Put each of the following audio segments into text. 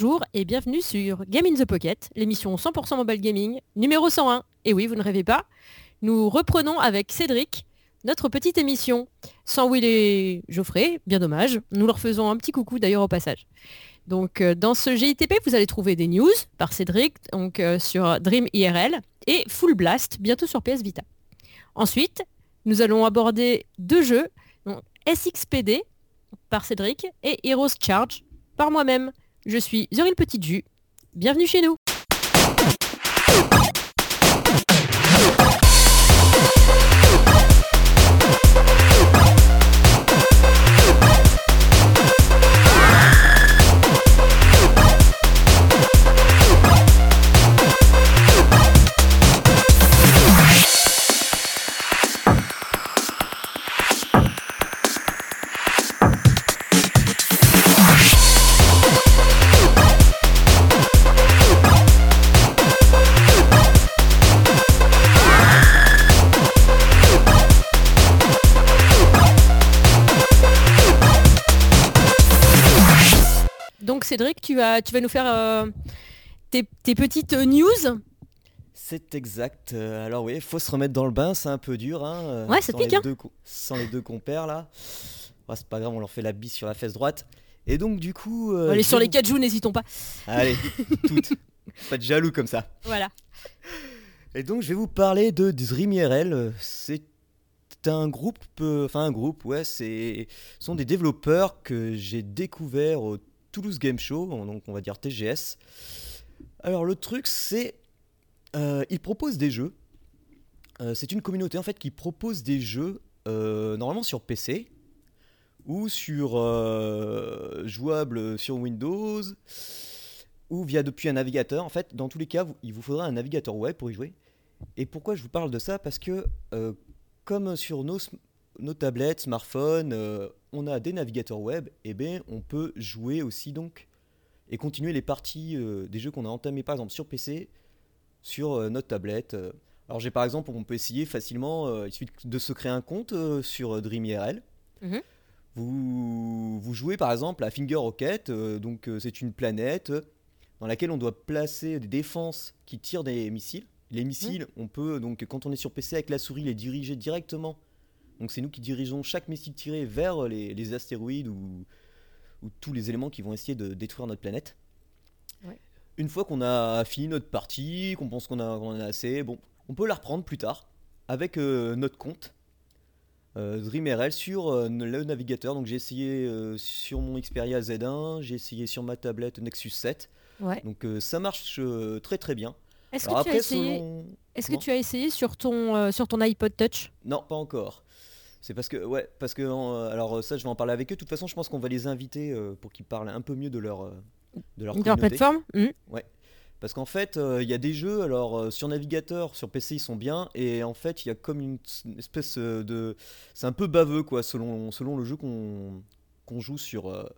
Bonjour et bienvenue sur Game in the Pocket, l'émission 100% mobile gaming numéro 101. Et oui, vous ne rêvez pas, nous reprenons avec Cédric notre petite émission. Sans Will et Geoffrey, bien dommage, nous leur faisons un petit coucou d'ailleurs au passage. Donc euh, dans ce GITP, vous allez trouver des news par Cédric donc, euh, sur Dream IRL et Full Blast bientôt sur PS Vita. Ensuite, nous allons aborder deux jeux, donc SXPD par Cédric et Heroes Charge par moi-même. Je suis Zoril Petit Jus. Bienvenue chez nous. Donc Cédric, tu vas, tu vas nous faire euh, tes, tes petites news. C'est exact. Euh, alors oui, faut se remettre dans le bain, c'est un peu dur. Hein, euh, Ouais, ça sans pique, les hein. deux Sans les deux compères là. C'est pas grave, on leur fait la bise sur la fesse droite. Et donc du coup... euh, Allez, sur les 4 joues, n'hésitons pas. Allez, toutes. Pas de jaloux comme ça. Voilà. Et donc je vais vous parler de Dream IRL. C'est un groupe, enfin un groupe, ouais, c'est ce sont des développeurs que j'ai découvert au Toulouse Game Show, donc on va dire TGS. Alors le truc c'est, euh, ils proposent des jeux. Euh, c'est une communauté en fait qui propose des jeux euh, normalement sur PC ou sur euh, jouable sur Windows ou via depuis un navigateur. En fait, dans tous les cas, il vous faudra un navigateur web pour y jouer. Et pourquoi je vous parle de ça? Parce que comme sur nos, nos tablettes, smartphones, euh, on a des navigateurs web, et bien on peut jouer aussi donc et continuer les parties euh, des jeux qu'on a entamés par exemple sur PC, sur euh, notre tablette. Alors j'ai par exemple, on peut essayer facilement, il suffit de se créer un compte sur euh, Dream IRL. Mhm. Vous, vous jouez par exemple à Finger Rocket, donc c'est une planète dans laquelle on doit placer des défenses qui tirent des missiles. Les missiles, on peut donc quand on est sur PC avec la souris les diriger directement. Donc c'est nous qui dirigeons chaque missile tiré vers les, les astéroïdes ou, ou tous les éléments qui vont essayer de détruire notre planète. Ouais. Une fois qu'on a fini notre partie, qu'on pense qu'on a, en a assez, bon, on peut la reprendre plus tard avec euh, notre compte euh, DreamRL sur euh, le navigateur. Donc j'ai essayé euh, sur mon Xperia Z1, j'ai essayé sur ma tablette Nexus 7. Ouais. Donc euh, ça marche euh, très très bien. Est-ce que, tu as essayé... selon- Est-ce que Comment tu as essayé sur ton, euh, sur ton iPod Touch? Non, pas encore. C'est parce que, ouais, parce que, euh, alors euh, ça, je vais en parler avec eux. De toute façon, je pense qu'on va les inviter euh, pour qu'ils parlent un peu mieux de leur, euh, de leur, de leur communauté. plateforme Hmm. Parce qu'en fait, il y a des jeux, alors sur navigateur, sur PC, ils sont bien, et en fait, il y a comme une, une espèce de, c'est un peu baveux, quoi, selon, selon le jeu qu'on qu'on joue sur,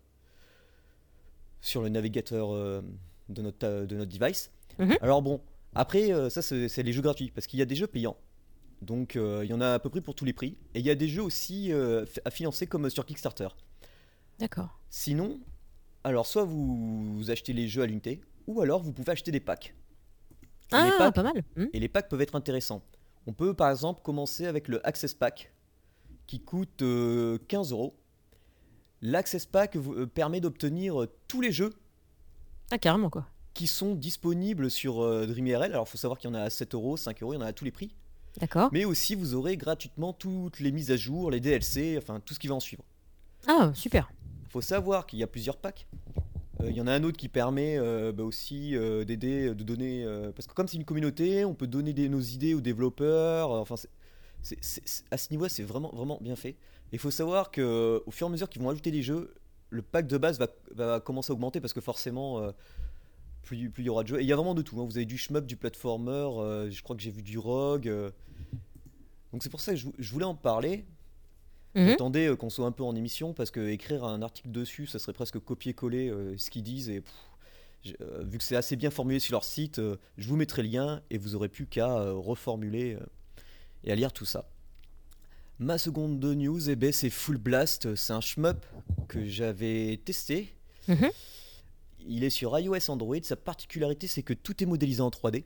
sur le navigateur de notre, de notre device. Mhm. Alors bon, après, ça, c'est les jeux gratuits, parce qu'il y a des jeux payants. Donc, euh, il y en a à peu près pour tous les prix. Et il y a des jeux aussi euh, à financer comme sur Kickstarter. D'accord. Sinon, alors soit vous, vous achetez les jeux à l'unité, ou alors vous pouvez acheter des packs. Et les Ah, packs- pas mal. Hmm. et les packs peuvent être intéressants. On peut par exemple commencer avec le Access Pack qui coûte euh, 15 euros. L'Access Pack vous- euh, permet d'obtenir euh, tous les jeux Ah, carrément, quoi. qui sont disponibles sur euh, DreamIRL. Alors il faut savoir qu'il y en a à 7 euros, 5 euros, il y en a à tous les prix. D'accord. Mais aussi vous aurez gratuitement toutes les mises à jour, les DLC, enfin tout ce qui va en suivre. Ah, super. Il faut savoir qu'il y a plusieurs packs. Euh, Il y en a un autre qui permet euh, bah, aussi euh, d'aider, de donner. parce que comme c'est une communauté, on peut donner des- nos idées aux développeurs. enfin, c'est- c'est- c'est- c'est- à ce niveau-là, c'est vraiment, vraiment bien fait. Il faut savoir que au fur et à mesure qu'ils vont ajouter des jeux, le pack de base va, va commencer à augmenter parce que forcément, plus, plus il y aura de jeux. Et il y a vraiment de tout. hein. Vous avez du shmup, du platformer. euh, je crois que j'ai vu du rogue. euh. Donc c'est pour ça que je, vou- je voulais en parler. Mhm. J'attendais euh, qu'on soit un peu en émission parce que écrire un article dessus, ça serait presque copier-coller euh, ce qu'ils disent. Et pff, euh, vu que c'est assez bien formulé sur leur site, euh, je vous mettrai le lien et vous aurez plus qu'à euh, reformuler et à lire tout ça. Ma seconde de news, eh ben, c'est Full Blast. C'est un shmup que j'avais testé. Mhm. il est sur iOS Android. Sa particularité, c'est que tout est modélisé en 3D.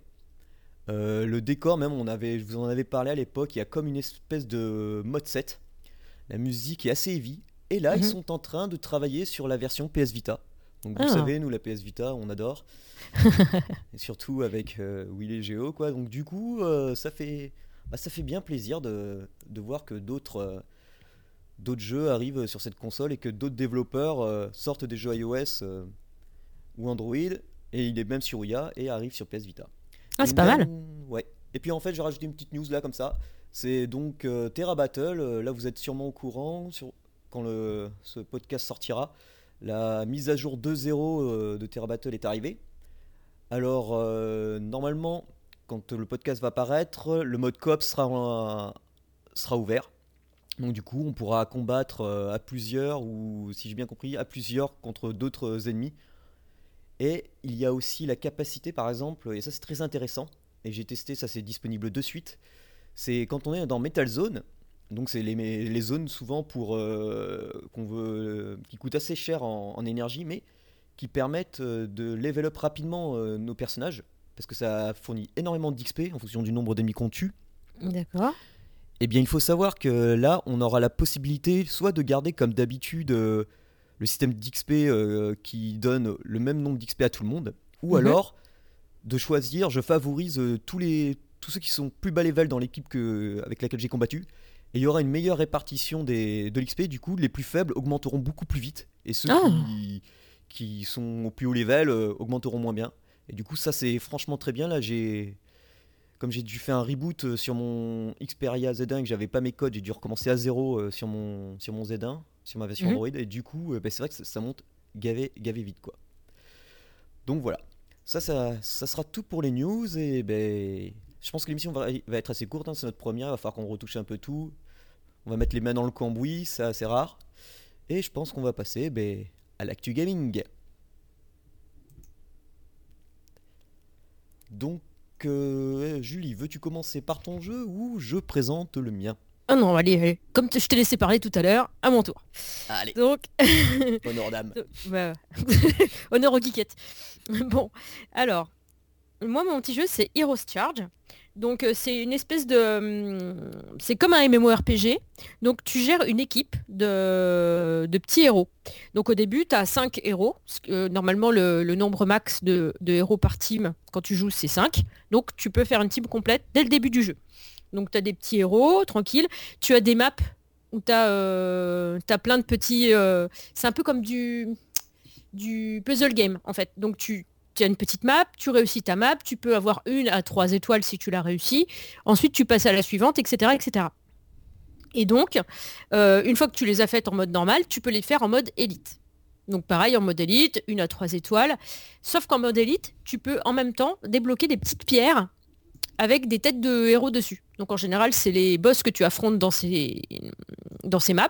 Euh, le décor, même, on avait, je vous en avais parlé à l'époque, il y a comme une espèce de mode 7. La musique est assez heavy. Et là, ils Mhm. sont en train de travailler sur la version PS Vita. Donc vous Ah. savez, nous, la PS Vita, on adore. et surtout avec euh, Willy Geo, quoi. Donc du coup, euh, ça, fait, bah, ça fait bien plaisir de, de voir que d'autres euh, d'autres jeux arrivent sur cette console et que d'autres développeurs sortent des jeux iOS ou Android. Et il est même sur Ouya et arrive sur PS Vita. Ah, c'est pas mal. même- Ouais. Et puis en fait, j'ai rajouté une petite news là comme ça. C'est donc euh, Terra Battle. euh, là, vous êtes sûrement au courant sur, quand le, ce podcast sortira. La mise à jour 2.0 euh, de Terra Battle est arrivée. Alors, euh, normalement, quand le podcast va paraître, le mode coop sera, en- sera ouvert. Donc, du coup, on pourra combattre euh, à plusieurs, ou si j'ai bien compris, à plusieurs contre d'autres ennemis. Et il y a aussi la capacité, par exemple, et ça c'est très intéressant, et j'ai testé, ça c'est disponible de suite, c'est quand on est dans Metal Zone, donc c'est les, les zones souvent pour euh, qu'on veut, qui coûtent assez cher en, en énergie, mais qui permettent euh, de level up rapidement euh, nos personnages, parce que ça fournit énormément d'XP en fonction du nombre d'ennemis qu'on tue. D'accord. Eh bien, il faut savoir que là, on aura la possibilité soit de garder comme d'habitude euh, le système d'XP euh, qui donne le même nombre d'XP à tout le monde, ou Mhm. alors de choisir, je favorise euh, tous, les, tous ceux qui sont plus bas level dans l'équipe que, avec laquelle j'ai combattu, et il y aura une meilleure répartition des, de l'XP, du coup, les plus faibles augmenteront beaucoup plus vite, et ceux Ah. qui, qui sont au plus haut level euh, augmenteront moins bien. Et du coup, ça c'est franchement très bien. Là, j'ai comme j'ai dû faire un reboot euh, sur mon Xperia Z1 et que j'avais pas mes codes, j'ai dû recommencer à zéro euh, sur mon, sur mon Z1, sur ma version Mhm. Android, et du coup, euh, bah, c'est vrai que ça, ça monte gavé, gavé vite quoi. Donc voilà, ça, ça, ça sera tout pour les news, et ben, je pense que l'émission va, va être assez courte, hein, c'est notre première, il va falloir qu'on retouche un peu tout, on va mettre les mains dans le cambouis, c'est assez rare, et je pense qu'on va passer ben, à l'actu gaming. Donc, euh, Julie, veux-tu commencer par ton jeu ou je présente le mien? Ah non, allez, allez. Comme je t'ai laissé parler tout à l'heure, à mon tour. Allez, Donc, honneur d'âme. bah, honneur aux geekettes. Bon, alors, moi, mon petit jeu, c'est Heroes Charge. Donc, euh, c'est une espèce de... hum, C'est comme un MMORPG. Donc, tu gères une équipe de, de petits héros. Donc, au début, tu as 5 héros. euh, normalement, le, nombre max de, héros par team, quand tu joues, c'est 5. Donc, tu peux faire une team complète dès le début du jeu. Donc, tu as des petits héros, tranquille. Tu as des maps où tu as, plein de petits... euh, c'est un peu comme du du puzzle game en fait. Donc tu, tu as une petite map, tu réussis ta map, tu peux avoir une à trois étoiles si tu l'as réussi. Ensuite tu passes à la suivante, etc. etc. Et donc, euh, une fois que tu les as faites en mode normal, tu peux les faire en mode élite. Donc pareil, en mode élite, une à trois étoiles. Sauf qu'en mode élite, tu peux en même temps débloquer des petites pierres avec des têtes de héros dessus. Donc en général, c'est les boss que tu affrontes dans ces, dans ces maps.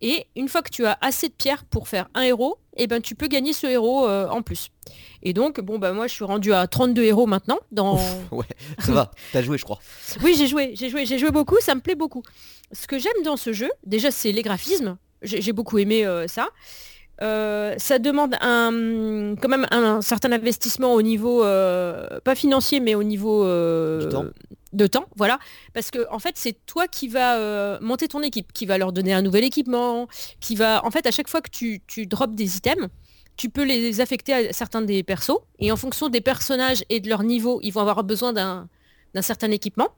Et une fois que tu as assez de pierres pour faire un héros, eh ben, tu peux gagner ce héros euh, en plus. Et donc, bon, bah, moi, je suis rendu à 32 héros maintenant. Dans... Ouf, ouais, ça va, t'as joué, je crois. Oui, j'ai joué, j'ai joué, j'ai joué beaucoup, ça me plaît beaucoup. Ce que j'aime dans ce jeu, déjà, c'est les graphismes. J'ai j'ai beaucoup aimé euh, ça. Euh, ça demande un, quand même un, certain investissement au niveau, euh, pas financier, mais au niveau euh, temps. de temps, voilà. Parce que en fait, c'est toi qui vas monter ton équipe, qui va leur donner un nouvel équipement, qui va, en fait, à chaque fois que tu, tu drops des items, tu peux les affecter à certains des persos, et en fonction des personnages et de leur niveau, ils vont avoir besoin d'un d'un certain équipement.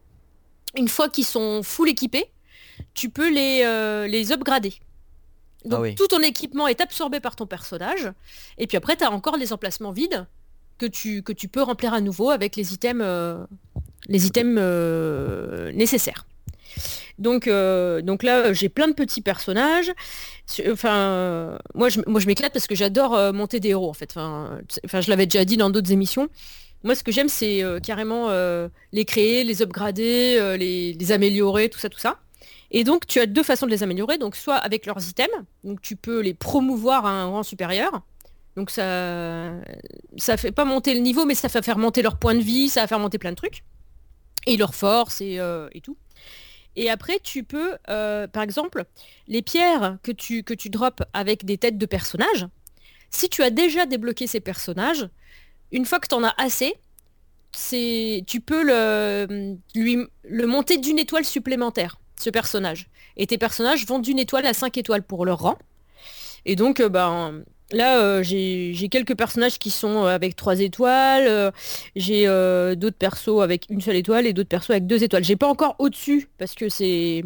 Une fois qu'ils sont full équipés, tu peux les, les upgrader. Donc Ah oui. tout ton équipement est absorbé par ton personnage. Et puis après, tu as encore les emplacements vides que tu, que tu peux remplir à nouveau avec les items, euh, les items euh, nécessaires. Donc, euh, donc là, j'ai plein de petits personnages. Enfin, moi, je, moi, je m'éclate parce que j'adore monter des héros, en fait. Enfin, c'est- enfin, je l'avais déjà dit dans d'autres émissions. Moi, ce que j'aime, c'est carrément les créer, les upgrader, les, les améliorer, tout ça, tout ça. Et donc, tu as deux façons de les améliorer. Donc, soit avec leurs items, donc tu peux les promouvoir à un rang supérieur. Donc, ça, ça fait pas monter le niveau, mais ça va faire monter leur point de vie, ça va faire monter plein de trucs. Et leur force et, euh, tout. Et après, tu peux, euh, par exemple, les pierres que tu, que drops avec des têtes de personnages, Si tu as déjà débloqué ces personnages, une fois que tu en as assez, tu peux lui, le monter d'une étoile supplémentaire, ce personnage. Et tes personnages vont d'une étoile à 5 étoiles pour leur rang. Et donc, euh, ben, là, euh, j'ai quelques personnages qui sont euh, avec 3 étoiles. j'ai d'autres persos avec une seule étoile et d'autres persos avec 2 étoiles. J'ai pas encore au-dessus parce que c'est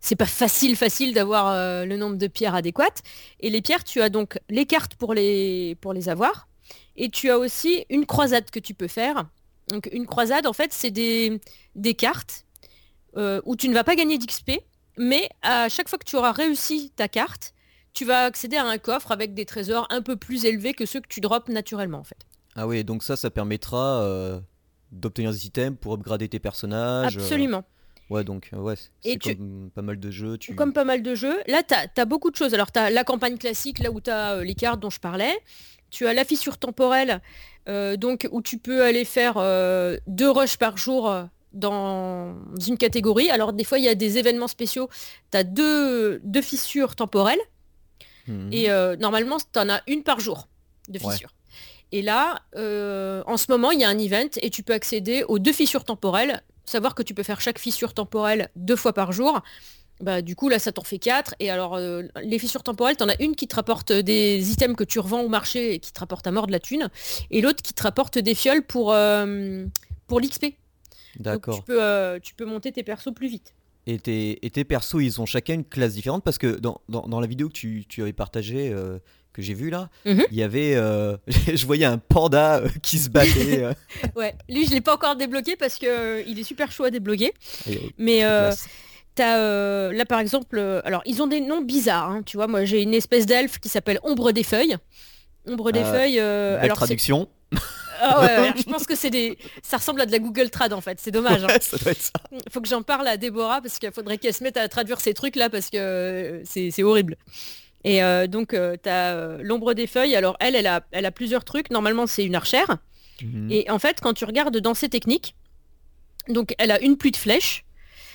c'est pas facile facile d'avoir le nombre de pierres adéquates. Et les pierres, tu as donc les cartes pour les, pour les avoir. Et tu as aussi une croisade que tu peux faire. Donc une croisade, en fait, c'est des, des cartes où tu ne vas pas gagner d'XP, mais à chaque fois que tu auras réussi ta carte, tu vas accéder à un coffre avec des trésors un peu plus élevés que ceux que tu drops naturellement en fait. Ah oui, donc ça, ça permettra euh, d'obtenir des items pour upgrader tes personnages. Euh. Absolument. Ouais, donc euh, ouais, c'est comme pas mal de jeux. Tu... Comme pas mal de jeux. Là, tu as, beaucoup de choses. Alors, tu as la campagne classique, là où tu as les cartes dont je parlais. Tu as la fissure temporelle, donc où tu peux aller faire deux rushs par jour dans une catégorie. Alors, des fois, il y a des événements spéciaux. Tu as deux, deux fissures temporelles. Mhm. Et euh, normalement, tu en as une par jour de fissures. Et là, euh, en ce moment, il y a un event et tu peux accéder aux deux fissures temporelles. Savoir que tu peux faire chaque fissure temporelle deux fois par jour. Bah, du coup, là, ça t'en fait quatre. Et alors, euh, les fissures temporelles, tu en as une qui te rapporte des items que tu revends au marché et qui te rapporte à mort de la thune. Et l'autre qui te rapporte des fioles pour, pour l'XP. D'accord. Tu peux, tu peux monter tes persos plus vite. Et tes, et persos, ils ont chacun une classe différente parce que dans, dans, la vidéo que tu, tu avais partagée, euh, que j'ai vue là, mhm. il y avait. Euh, je voyais un panda euh, qui se battait. ouais, lui, je l'ai pas encore débloqué parce que il est super chaud à débloquer. Mais. As, là par exemple, alors ils ont des noms bizarres, hein, tu vois, moi j'ai une espèce d'elfe qui s'appelle Ombre des Feuilles. Ombre des Feuilles. alors traduction. Ah je pense que c'est des. Ça ressemble à de la Google Trad en fait, c'est dommage. Hein. Faut que j'en parle à Déborah parce qu'il faudrait qu'elle se mette à traduire ces trucs là parce que euh, c'est horrible. Et euh, donc euh, tu as l'ombre des feuilles. Alors elle, elle a, elle a plusieurs trucs. Normalement c'est une archère. Mhm. Et en fait quand tu regardes dans ses techniques, donc elle a une pluie de flèches.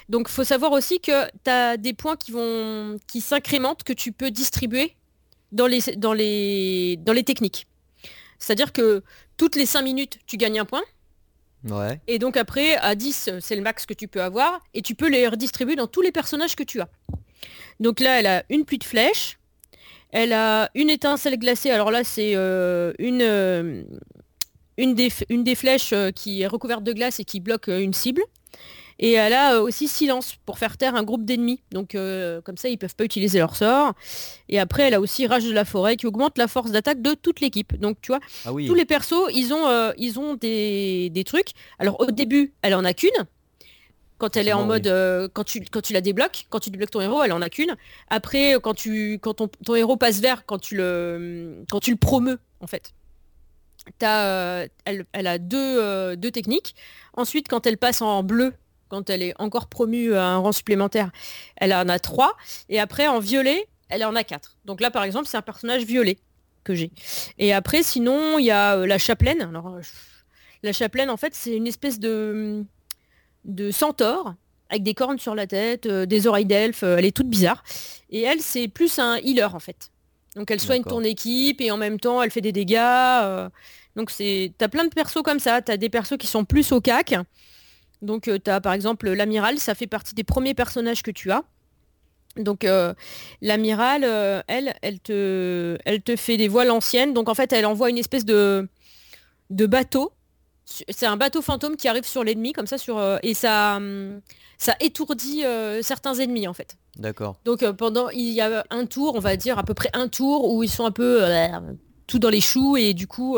Donc faut savoir aussi que tu as des points qui vont qui s'incrémentent que tu peux distribuer dans les, dans les, dans les techniques. C'est-à-dire que toutes les 5 minutes, tu gagnes un point. Ouais. Et donc après, à 10, c'est le max que tu peux avoir. Et tu peux les redistribuer dans tous les personnages que tu as. Donc là, elle a une pluie de flèches. Elle a une étincelle glacée. Alors là, c'est euh, une, euh, une, des, une, des, flèches euh, qui est recouverte de glace et qui bloque une cible. Et elle a euh, aussi silence pour faire taire un groupe d'ennemis. Donc euh, comme ça, ils peuvent pas utiliser leur sort. Et après, elle a aussi Rage de la forêt qui augmente la force d'attaque de toute l'équipe. Donc tu vois, ah tous les persos, ils ont, euh, ils ont des, trucs. Alors au début, elle en a qu'une. Quand elle est en mode, quand, tu, quand tu la débloques, quand tu débloques ton héros, elle en a qu'une. Après, quand, tu, quand ton, héros passe vert, quand tu le, quand tu le promeus, en fait, as, elle, elle, a deux, deux techniques. Ensuite, quand elle passe en bleu, quand elle est encore promue à un rang supplémentaire, elle en a trois. Et après, en violet, elle en a quatre. Donc là, par exemple, c'est un personnage violet que j'ai. Et après, sinon, il y a euh, la chapelaine. Alors, euh, la chapelaine, en fait, c'est une espèce de, de centaure avec des cornes sur la tête, euh, des oreilles d'elfe. elle est toute bizarre. Et elle, c'est plus un healer, en fait. Donc elle soigne ton équipe et en même temps, elle fait des dégâts. donc c'est, t'as plein de persos comme ça. T'as des persos qui sont plus au cac donc euh, tu as par exemple l'amiral, ça fait partie des premiers personnages que tu as. Donc euh, l'amiral, euh, elle, elle te, elle te fait des voiles anciennes. Donc en fait, elle envoie une espèce de, de bateau. C'est un bateau fantôme qui arrive sur l'ennemi comme ça sur et ça, hum, ça étourdit certains ennemis en fait. D'accord. Donc pendant il y a un tour, on va dire à peu près un tour où ils sont un peu tout dans les choux et du coup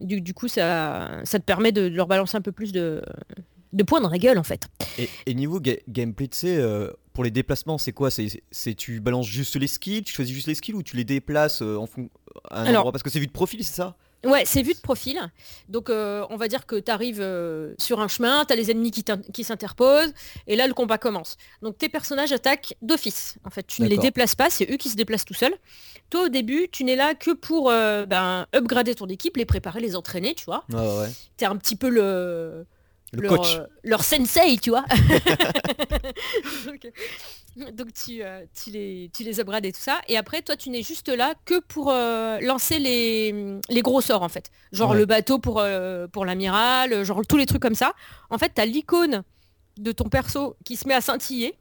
du, coup, ça, ça te permet de, leur balancer un peu plus de, de points dans la gueule, en fait. Et, niveau gameplay, tu sais, euh, pour les déplacements, c'est quoi? C'est tu balances juste les skills, tu choisis juste les skills ou tu les déplaces euh, en fond, à un endroit? Parce que c'est vu de profil, c'est ça? Ouais, c'est vu de profil. Donc euh, on va dire que tu arrives euh, sur un chemin, tu as les ennemis qui, s'interposent, et là le combat commence. Donc tes personnages attaquent d'office. En fait, tu ne les déplaces pas, c'est eux qui se déplacent tout seuls. Toi au début, tu n'es là que pour euh, ben, upgrader ton équipe, les préparer, les entraîner, tu vois. Ouais, ouais. Tu es un petit peu le... Le leur, coach. leur sensei, tu vois. donc, euh, donc tu, euh, tu, les, tu les upgrades et tout ça. Et après, toi, tu n'es juste là que pour euh, lancer les, les gros sorts, en fait. Genre Ouais. le bateau pour, euh, pour l'amiral, genre tous les trucs comme ça. En fait, tu as l'icône de ton perso qui se met à scintiller.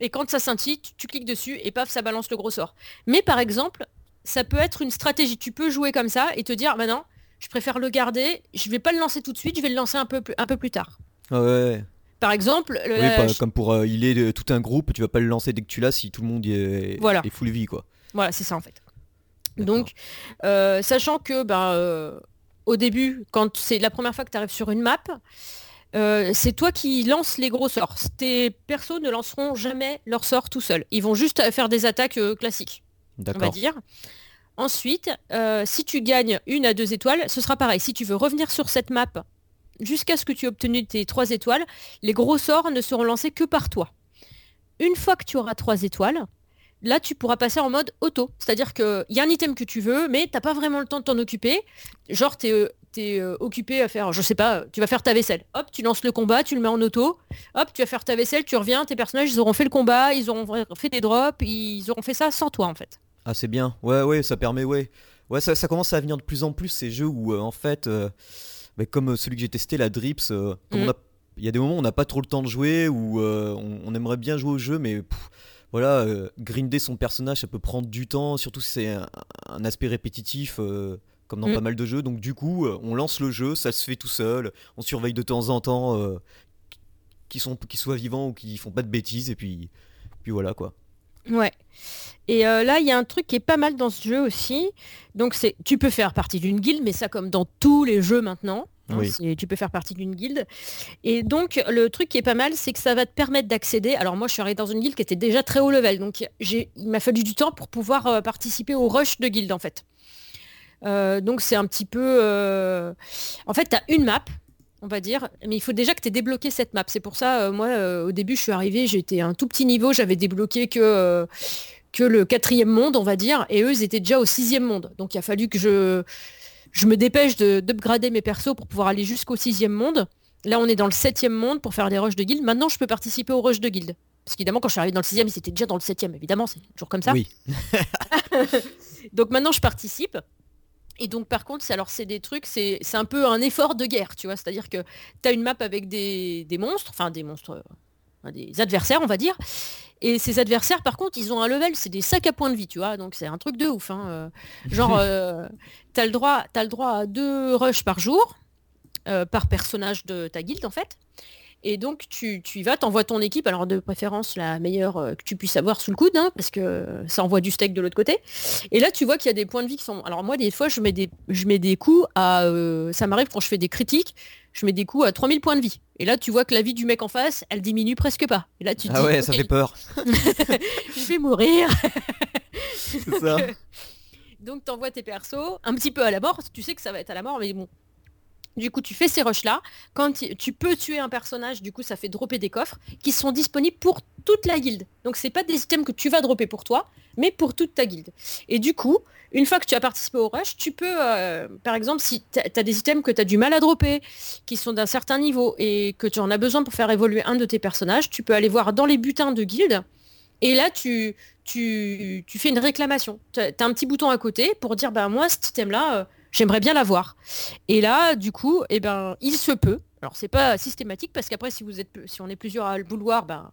Et quand ça scintille, tu, tu cliques dessus et paf, ça balance le gros sort. Mais par exemple, ça peut être une stratégie. Tu peux jouer comme ça et te dire, maintenant, je préfère le garder, je vais pas le lancer tout de suite, je vais le lancer un peu plus, un peu plus tard. Ouais. Par exemple, le- Oui, la- pas- comme pour euh, il est de- tout un groupe, tu vas pas le lancer dès que tu l'as si tout le monde est, Voilà. est full vie quoi. voilà, c'est ça en fait. Donc, euh, sachant que ben, euh, au début, quand c'est la première fois que tu arrives sur une map, euh, c'est toi qui lances les gros sorts. Tes persos ne lanceront jamais leurs sorts tout seuls. Ils vont juste faire des attaques euh, classiques, on va D'accord. dire. Ensuite, euh, si tu gagnes une à deux étoiles, ce sera pareil. Si tu veux revenir sur cette map jusqu'à ce que tu aies obtenu tes trois étoiles, les gros sorts ne seront lancés que par toi. Une fois que tu auras trois étoiles, là tu pourras passer en mode auto. C'est-à-dire qu'il y a un item que tu veux, mais t'as pas vraiment le temps de t'en occuper. Genre tu es, occupé à faire, je sais pas, tu vas faire ta vaisselle. Hop, tu lances le combat, tu le mets en auto. Hop, tu vas faire ta vaisselle, tu reviens, tes personnages ils auront fait le combat, ils auront fait des drops, ils auront fait ça sans toi en fait. Ah c'est bien. Ouais ouais, ça permet ouais. Ouais, ça, ça commence à venir de plus en plus ces jeux où euh, en fait bah, comme euh, celui que j'ai testé la Drips euh, comme on a- il y a des moments où on n'a pas trop le temps de jouer où euh, on, on aimerait bien jouer au jeu mais pff, voilà, euh, grinder son personnage ça peut prendre du temps, surtout si c'est un, un aspect répétitif euh, comme dans Mhm. pas mal de jeux. Donc du coup, on lance le jeu, ça se fait tout seul, on surveille de temps en temps qu'ils sont soient vivants ou qu'ils font pas de bêtises et puis puis voilà quoi. Ouais. Et euh, là, il y a un truc qui est pas mal dans ce jeu aussi. Donc, c'est, tu peux faire partie d'une guilde, mais ça comme dans tous les jeux maintenant. hein, Oui. tu peux faire partie d'une guilde. Et donc, le truc qui est pas mal, c'est que ça va te permettre d'accéder. Alors, moi, je suis arrivée dans une guilde qui était déjà très haut level. Donc, j'ai, il m'a fallu du temps pour pouvoir euh, participer au rush de guilde, en fait. Euh, donc, c'est un petit peu... En fait, tu as une map on va dire, mais il faut déjà que tu aies débloqué cette map. C'est pour ça, euh, moi, euh, au début, je suis arrivée, j'étais à un tout petit niveau, j'avais débloqué que, euh, que le quatrième monde, on va dire, et eux, ils étaient déjà au sixième monde. Donc il a fallu que je, je me dépêche de- d'upgrader mes persos pour pouvoir aller jusqu'au sixième monde. Là, on est dans le septième monde pour faire des rushs de guild. Maintenant, je peux participer aux rushs de guild. Parce qu'évidemment, quand je suis arrivée dans le sixième, ils étaient déjà dans le septième. Évidemment, c'est toujours comme ça. Oui. Donc maintenant, je participe. Et donc, par contre, c'est alors c'est des trucs, c'est un peu un effort de guerre, tu vois. C'est-à-dire que tu as une map avec des, des monstres, enfin des monstres, euh, des adversaires, on va dire. Et ces adversaires, par contre, ils ont un level, c'est des sacs à points de vie, tu vois. Donc c'est un truc de ouf. hein, euh. Genre, euh, t'as le droit, as le droit à deux rushs par jour, euh, par personnage de ta guilde, en fait. Et donc tu, tu y vas, t'envoies ton équipe, alors de préférence la meilleure euh, que tu puisses avoir sous le coude, hein, parce que ça envoie du steak de l'autre côté. Et là tu vois qu'il y a des points de vie qui sont. Alors moi des fois je mets des, je mets des coups à. euh, ça m'arrive quand je fais des critiques, je mets des coups à 3000 points de vie. Et là tu vois que la vie du mec en face, elle diminue presque pas. Et là tu te Ah dis, ouais, ça fait peur. je vais mourir. C'est ça. Donc t'envoies tes persos un petit peu à la mort, tu sais que ça va être à la mort, mais bon. Du coup, tu fais ces rushs là. Quand tu- peux tuer un personnage, du coup, ça fait dropper des coffres qui sont disponibles pour toute la guilde. Donc, c'est pas des items que tu vas dropper pour toi, mais pour toute ta guilde. Et du coup, une fois que tu as participé au rush, tu peux, euh, par exemple, si tu as des items que tu as du mal à dropper, qui sont d'un certain niveau et que tu en as besoin pour faire évoluer un de tes personnages, tu peux aller voir dans les butins de guilde. Et là, tu fais une réclamation. Tu as, un petit bouton à côté pour dire, bah, moi, cet item-là, euh, j'aimerais bien l'avoir. Et là, du coup, eh ben, il se peut. Alors, c'est pas systématique parce qu'après, si, vous êtes, si on est plusieurs à le vouloir, ben,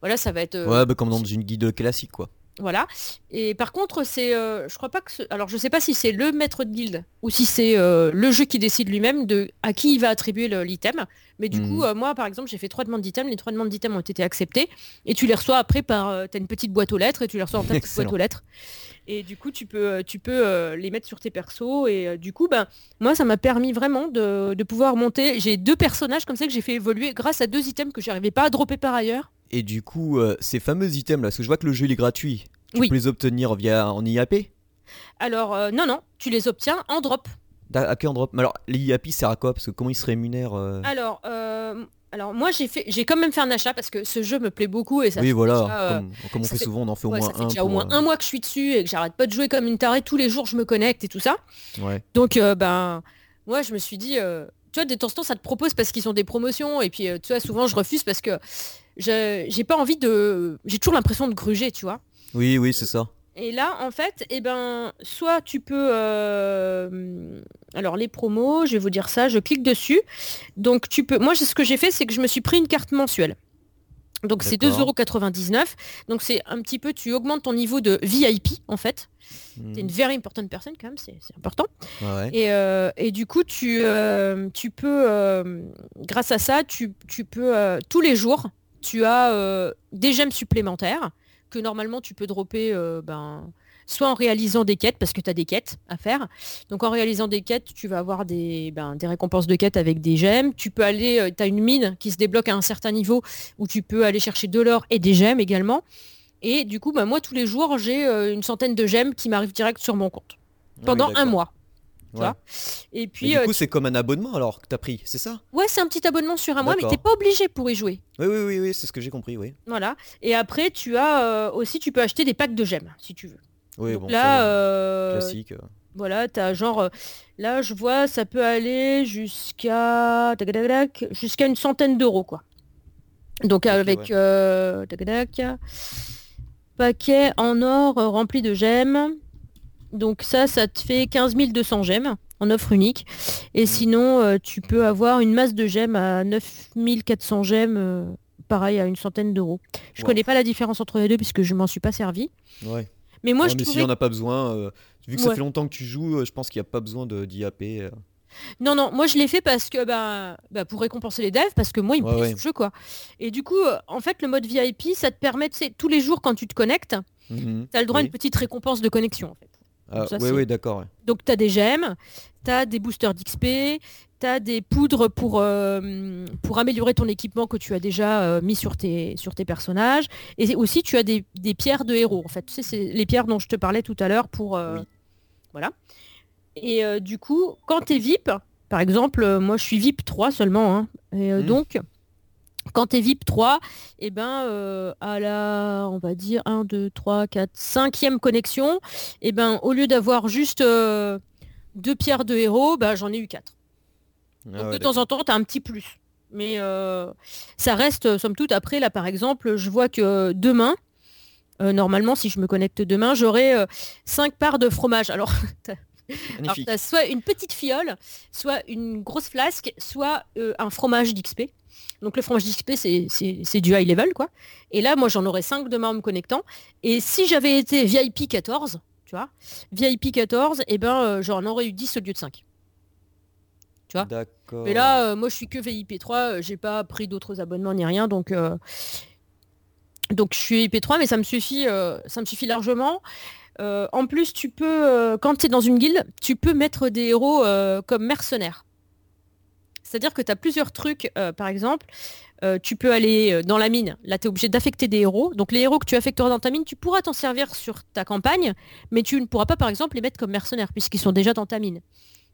voilà, ça va être... euh, Ouais, bah, comme dans une guide classique quoi. Voilà. Et par contre, c'est, euh, je crois pas que, ce- alors je sais pas si c'est le maître de guilde ou si c'est euh, le jeu qui décide lui-même de à qui il va attribuer l'item. Mais du coup, euh, moi, par exemple, j'ai fait trois demandes d'items. Les trois demandes d'items ont été acceptées et tu les reçois après par, t'as une petite boîte aux lettres et tu les reçois dans ta petite boîte aux lettres. Et du coup, tu peux, tu peux les mettre sur tes persos. Et du coup, ben, moi, ça m'a permis vraiment de, de pouvoir monter. J'ai deux personnages comme ça que j'ai fait évoluer grâce à deux items que j'arrivais pas à dropper par ailleurs. Et du coup, euh, ces fameux items là, parce que je vois que le jeu il est gratuit. Tu Oui. peux les obtenir via en IAP Alors, euh, non, non, tu les obtiens en drop. À quel drop? Mais alors, les IAP sert à quoi? Parce que comment ils se rémunèrent euh? Alors, alors moi j'ai fait, j'ai quand même fait un achat parce que ce jeu me plaît beaucoup et ça Oui, fait voilà. déjà, euh, comme, comme on fait fait- souvent, on en fait au ouais, moins ça fait un. déjà au moins un mois que je suis dessus et que j'arrête pas de jouer comme une tarée tous les jours, je me connecte et tout ça. Ouais. Donc euh, ben moi je me suis dit euh, tu vois, de temps en temps, ça te propose parce qu'ils ont des promotions. Et puis, tu vois, souvent, je refuse parce que j'ai pas envie de... J'ai toujours l'impression de gruger, tu vois. Oui, oui, c'est ça. Et là, en fait, eh ben, soit tu peux... Alors, les promos, je vais vous dire ça, je clique dessus. Donc, tu peux... Moi, ce que j'ai fait, c'est que je me suis pris une carte mensuelle. Donc, c'est 2,99€. Donc, c'est un petit peu... Tu augmentes ton niveau de VIP, en fait. C'est une hmm. very important personne, quand même, c'est important. Et, du coup, tu, tu peux... grâce à ça, tu, tu peux... tous les jours, tu as des gemmes supplémentaires que normalement tu peux dropper euh, ben, soit en réalisant des quêtes, parce que tu as des quêtes à faire. Donc en réalisant des quêtes, tu vas avoir des, ben, des récompenses de quêtes avec des gemmes. Tu peux aller, euh, tu as une mine qui se débloque à un certain niveau où tu peux aller chercher de l'or et des gemmes également. Et du coup, ben, moi tous les jours, j'ai euh, une centaine de gemmes qui m'arrivent direct sur mon compte. Ah pendant un mois et puis du coup, c'est comme un abonnement alors que tu as pris, c'est ça? Ouais, c'est un petit abonnement sur un mois, mais t'es pas obligé pour y jouer. Oui, oui, oui, oui c'est ce que j'ai compris, oui. Voilà. Et après, tu as euh, aussi, tu peux acheter des packs de gemmes si tu veux. Oui, bon, là, euh, classique. Voilà, tu as genre, euh, là, je vois, ça peut aller jusqu'à jusqu'à une centaine d'euros, quoi. Donc avec ouais. paquet en or rempli de gemmes. Donc ça, ça te fait 15 200 gemmes en offre unique. Et sinon, euh, tu peux avoir une masse de gemmes à 9 400 gemmes, euh, pareil, à une centaine d'euros. Je connais pas la différence entre les deux puisque je m'en suis pas servi. Ouais. Mais moi, je mais si on n'a pas besoin, euh, vu que ça fait longtemps que tu joues, je pense qu'il n'y a pas besoin d'IAP. Non, non, moi je l'ai fait parce que bah, bah, pour récompenser les devs, parce que moi il me plaît ce jeu quoi. Et du coup, en fait, le mode VIP, ça te permet, tous les jours quand tu te connectes, mmh tu as le droit à une petite récompense de connexion en fait. Ah, oui, oui, d'accord. Donc, tu as des gemmes, tu as des boosters d'XP, tu as des poudres pour, euh, pour améliorer ton équipement que tu as déjà euh, mis sur tes, sur tes personnages. Et aussi, tu as des, pierres de héros. En fait, tu sais, c'est les pierres dont je te parlais tout à l'heure pour... Euh, voilà. Et du coup, quand tu es VIP, par exemple, moi je suis VIP 3 seulement, hein, et mmh. donc quand tu es VIP 3, et ben, euh, à la, on va dire, 1, 2, 3, 4, 5e connexion, et ben, au lieu d'avoir juste euh, deux pierres de héros, bah, j'en ai eu 4. Ah de temps en temps, tu as un petit plus. Mais euh, ça reste, somme toute, après, là, par exemple, je vois que demain, normalement, si je me connecte demain, j'aurai 5 parts de fromage. Alors, tu as soit une petite fiole, soit une grosse flasque, soit un fromage d'XP. Donc le fromage d'XP, c'est du high level, quoi. Et là, moi, j'en aurais 5 demain en me connectant. Et si j'avais été VIP 14, tu vois, VIP 14, et ben, euh, j'en aurais eu 10 au lieu de 5. Tu vois? D'accord. Mais là, euh, moi, je suis que VIP 3, euh, j'ai pas pris d'autres abonnements ni rien, donc... donc je suis VIP 3, mais ça me suffit, ça me suffit largement. En plus, tu peux, quand tu es dans une guilde, tu peux mettre des héros comme mercenaires. C'est-à-dire que tu as plusieurs trucs, euh, par exemple, euh, tu peux aller euh, dans la mine, là tu es obligé d'affecter des héros. Donc les héros que tu affecteras dans ta mine, tu pourras t'en servir sur ta campagne, mais tu ne pourras pas par exemple les mettre comme mercenaires puisqu'ils sont déjà dans ta mine.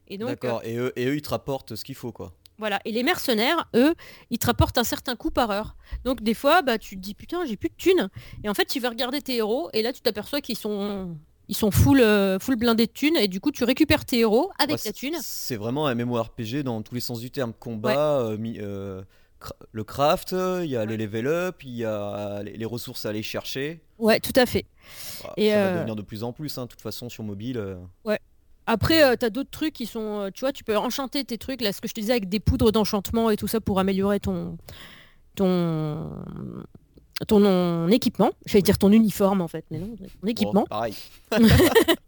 D'accord, et, eux, et eux ils te rapportent ce qu'il faut quoi. Voilà, et les mercenaires, eux, ils te rapportent un certain coût par heure. Donc des fois, bah, tu te dis putain, j'ai plus de thunes. Et en fait, tu vas regarder tes héros, et là, tu t'aperçois qu'ils sont ils sont full, euh, full blindés de thunes et du coup tu récupères tes héros avec ta thune. C'est vraiment un MMORPG dans tous les sens du terme. Combat, euh, euh, le craft, il y a le level up, il y a les, ressources à aller chercher. Ouais, tout à fait. Bah, et ça va devenir de plus en plus, hein, de toute façon sur mobile. Ouais. Après, tu as d'autres trucs qui sont, tu vois, tu peux enchanter tes trucs, là, ce que je te disais, avec des poudres d'enchantement et tout ça pour améliorer ton, ton, ton équipement, j'allais dire ton uniforme en fait, mais non, ton équipement. pareil.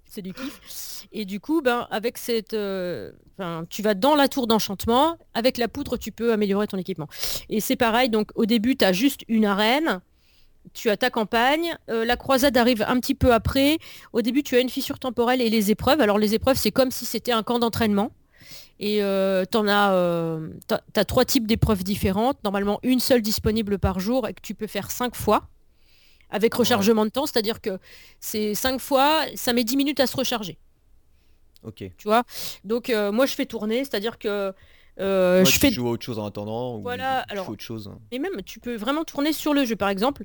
c'est du kiff. Et du coup, ben, avec cette, euh, tu vas dans la tour d'enchantement, avec la poudre, tu peux améliorer ton équipement. Et c'est pareil, donc au début, tu as juste une arène, tu as ta campagne, euh, la croisade arrive un petit peu après. Au début, tu as une fissure temporelle et les épreuves. Alors les épreuves, c'est comme si c'était un camp d'entraînement. Et euh, tu as, euh, as, trois types d'épreuves différentes. Normalement, une seule disponible par jour et que tu peux faire cinq fois avec rechargement de temps. C'est-à-dire que c'est cinq fois, ça met 10 minutes à se recharger. Ok. Tu vois? Donc moi, je fais tourner, c'est-à-dire que... je fais... joues à autre chose en attendant voilà, alors, autre chose. Et même, tu peux vraiment tourner sur le jeu. Par exemple,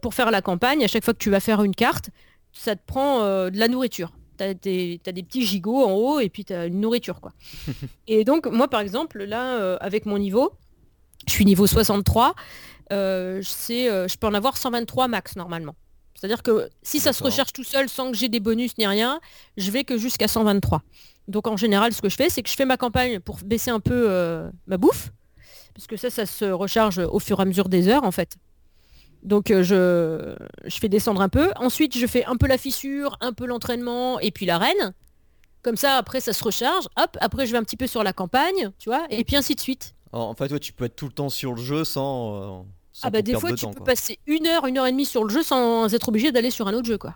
pour faire la campagne, à chaque fois que tu vas faire une carte, ça te prend de la nourriture. T'as des, t'as des petits gigots en haut et puis t'as une nourriture quoi. et donc moi par exemple là euh, avec mon niveau, je suis niveau 63, euh, c'est, euh, je peux en avoir 123 max normalement. C'est-à-dire que si ça se recherche tout seul sans que j'ai des bonus ni rien, je vais que jusqu'à 123. Donc en général, ce que je fais, c'est que je fais ma campagne pour baisser un peu euh, ma bouffe, parce que ça, ça se recharge au fur et à mesure des heures en fait. Donc euh, je, je fais descendre un peu. Ensuite, je fais un peu la fissure, un peu l'entraînement et puis l'arène. Comme ça, après, ça se recharge. Hop, après, je vais un petit peu sur la campagne, tu vois, et puis ainsi de suite. En, en fait, ouais, tu peux être tout le temps sur le jeu sans. euh, sans Ah bah des fois, de tu temps, peux quoi. passer une heure, une heure et demie sur le jeu sans être obligé d'aller sur un autre jeu, quoi.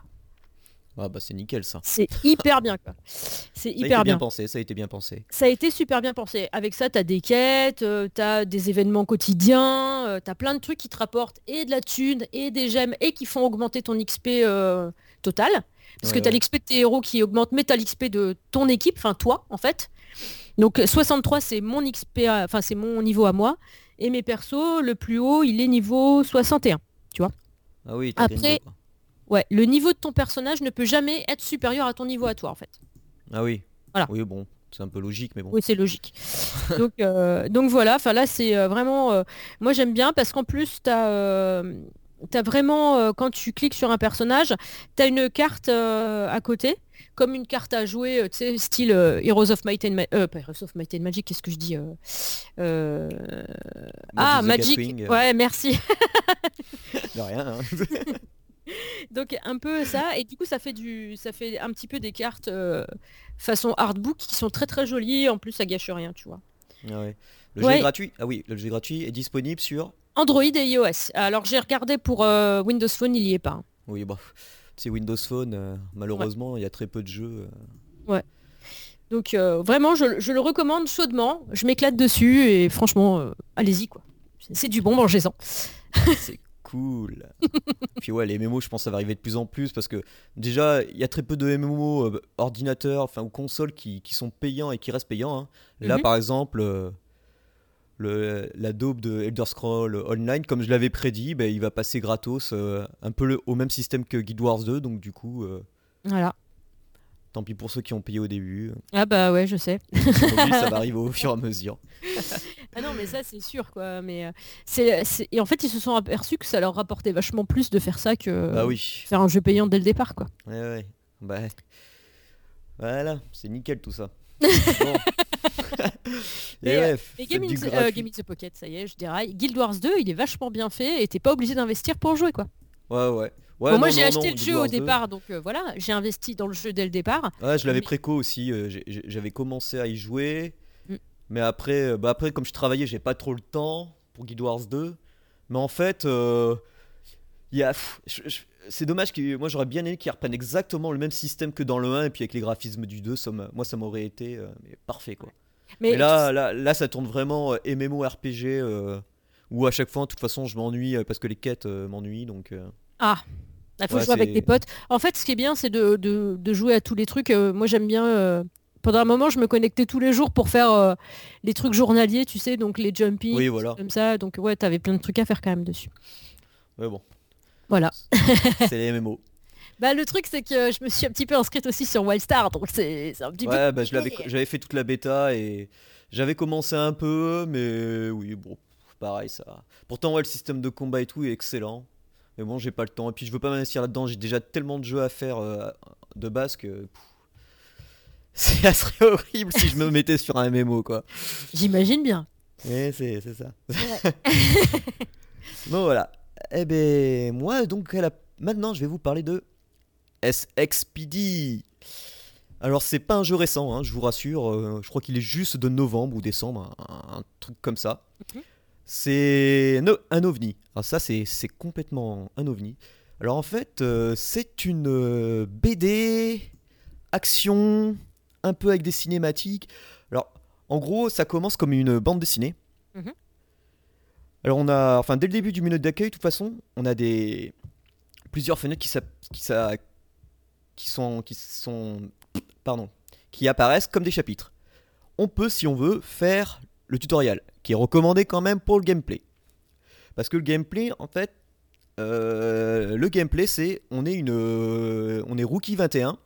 Ah bah c'est nickel ça. C'est hyper bien, quoi. C'est Ça a été hyper bien bien. pensé, ça a été bien pensé. Ça a été super bien pensé. Avec ça, tu as des quêtes, tu as des événements quotidiens, tu as plein de trucs qui te rapportent et de la thune, et des gemmes, et qui font augmenter ton XP euh, total. Parce Ouais, que tu as ouais. l'XP de tes héros qui augmente, mais tu as l'XP de ton équipe, enfin toi, en fait. Donc 63, c'est mon XP, enfin c'est mon niveau à moi. Et mes persos, le plus haut, il est niveau 61. Ah oui, t'as Après- quoi. Ouais, le niveau de ton personnage ne peut jamais être supérieur à ton niveau à toi, en fait. Ah oui. Voilà. Oui, bon, c'est un peu logique, mais bon. Oui, c'est logique. donc, euh, donc voilà, enfin là c'est euh, vraiment... euh, moi j'aime bien parce qu'en plus tu as, vraiment, quand tu cliques sur un personnage, tu as une carte à côté, comme une carte à jouer, tu sais, style Heroes of Might and Ma- euh, pas Heroes of Might and Magic, qu'est-ce que je dis Ah, Magic Magic Ouais, merci. De rien. hein. Donc un peu ça, et du coup ça fait du, ça fait un petit peu des cartes euh, façon artbook qui sont très très jolies. En plus ça gâche rien, tu vois. Ah ouais. Le Ouais. jeu est gratuit. Ah oui, le jeu est gratuit est disponible sur. Android et iOS. Alors j'ai regardé pour euh, Windows Phone, il y est pas. hein. Oui, bah, c'est Windows Phone. euh, malheureusement, il y a très peu de jeux. euh. Donc vraiment, je, je le recommande chaudement. Je m'éclate dessus et franchement, allez-y quoi. C'est- C'est du bon, mangez-en. C'est cool. Puis ouais, les MMO, je pense que ça va arriver de plus en plus parce que déjà, il y a très peu de MMO euh, ordinateurs, enfin ou consoles qui, qui sont payants et qui restent payants. hein. Là, Mhm. par exemple, euh, le, la daube de Elder Scroll Online, comme je l'avais prédit, ben, il va passer gratos, euh, un peu le- au même système que Guild Wars 2. Donc du coup, Voilà. tant pis pour ceux qui ont payé au début. Ah bah ouais, je sais. Ça va arriver au fur et à mesure. Ah non, mais ça c'est sûr quoi. Mais euh, c'est, c'est- et en fait, ils se sont aperçus que ça leur rapportait vachement plus de faire ça que Bah oui. faire un jeu payant dès le départ quoi. Ouais, ouais. Bah, voilà, c'est nickel tout ça. Bon. Mais, Et euh, ouais, Et faites Game in, du the, euh, gratuit. Game in the Pocket, ça y est, je dirais. Guild Wars 2, il est vachement bien fait et t'es pas obligé d'investir pour jouer quoi. Ouais, ouais. Ouais, Bon, moi non, j'ai non, acheté non, le Guild jeu au Wars 2. départ, donc euh, voilà, j'ai investi dans le jeu dès le départ. Ouais, je l'avais Mais- préco aussi. euh, j'ai- j'ai- J'avais commencé à y jouer. Mais après, euh, bah après, comme je travaillais, j'ai pas trop le temps pour Guild Wars 2. Mais en fait, euh, c'est dommage que moi j'aurais bien aimé qu'ils reprennent exactement le même système que dans le 1 et puis avec les graphismes du 2, ça moi ça m'aurait été euh, parfait quoi. Mais, Mais là, là, là, ça tourne vraiment euh, MMORPG euh, où à chaque fois, de toute façon, je m'ennuie parce que les quêtes m'ennuient. Donc, Ah, il faut Ouais, jouer avec tes potes. En fait, ce qui est bien, c'est de, de- de jouer à tous les trucs. Moi, j'aime bien. Pendant un moment, je me connectais tous les jours pour faire euh, les trucs journaliers, tu sais, donc les jumping, Oui, voilà. comme ça. Donc ouais, t'avais plein de trucs à faire quand même dessus. mais bon, Voilà. c'est les MMO. Bah le truc, c'est que je me suis un petit peu inscrite aussi sur Wildstar, donc c'est un petit peu. Ouais, bah, l'avais, compliqué. j'avais fait toute la bêta et j'avais commencé un peu, mais oui, bon, pareil ça. Pourtant, ouais, le système de combat et tout est excellent. Mais bon, j'ai pas le temps. Et puis, je veux pas m'investir là-dedans. J'ai déjà tellement de jeux à faire euh, de base que. pff, ça serait horrible si je me mettais sur un MMO, quoi. J'imagine bien. Ouais, c'est, c'est ça. bon, voilà. Eh ben, moi, donc, la- maintenant, je vais vous parler de SXPD. Alors, c'est pas un jeu récent, hein, je vous rassure. euh, je crois qu'il est juste de novembre ou décembre, un, un truc comme ça. C'est un, un ovni. Alors, ça, c'est, c'est complètement un ovni. Alors, en fait, euh, c'est une euh, BD, action, un peu avec des cinématiques. Alors, en gros, ça commence comme une bande dessinée. Mhm. Alors, on a, enfin, dès le début du menu d'accueil, de toute façon, on a des plusieurs fenêtres qui, qui, qui sont, qui sont, pardon, qui apparaissent comme des chapitres. On peut, si on veut, faire le tutoriel, qui est recommandé quand même pour le gameplay. Parce que le gameplay, en fait, euh, le gameplay, c'est on est une, euh, on est rookie 21.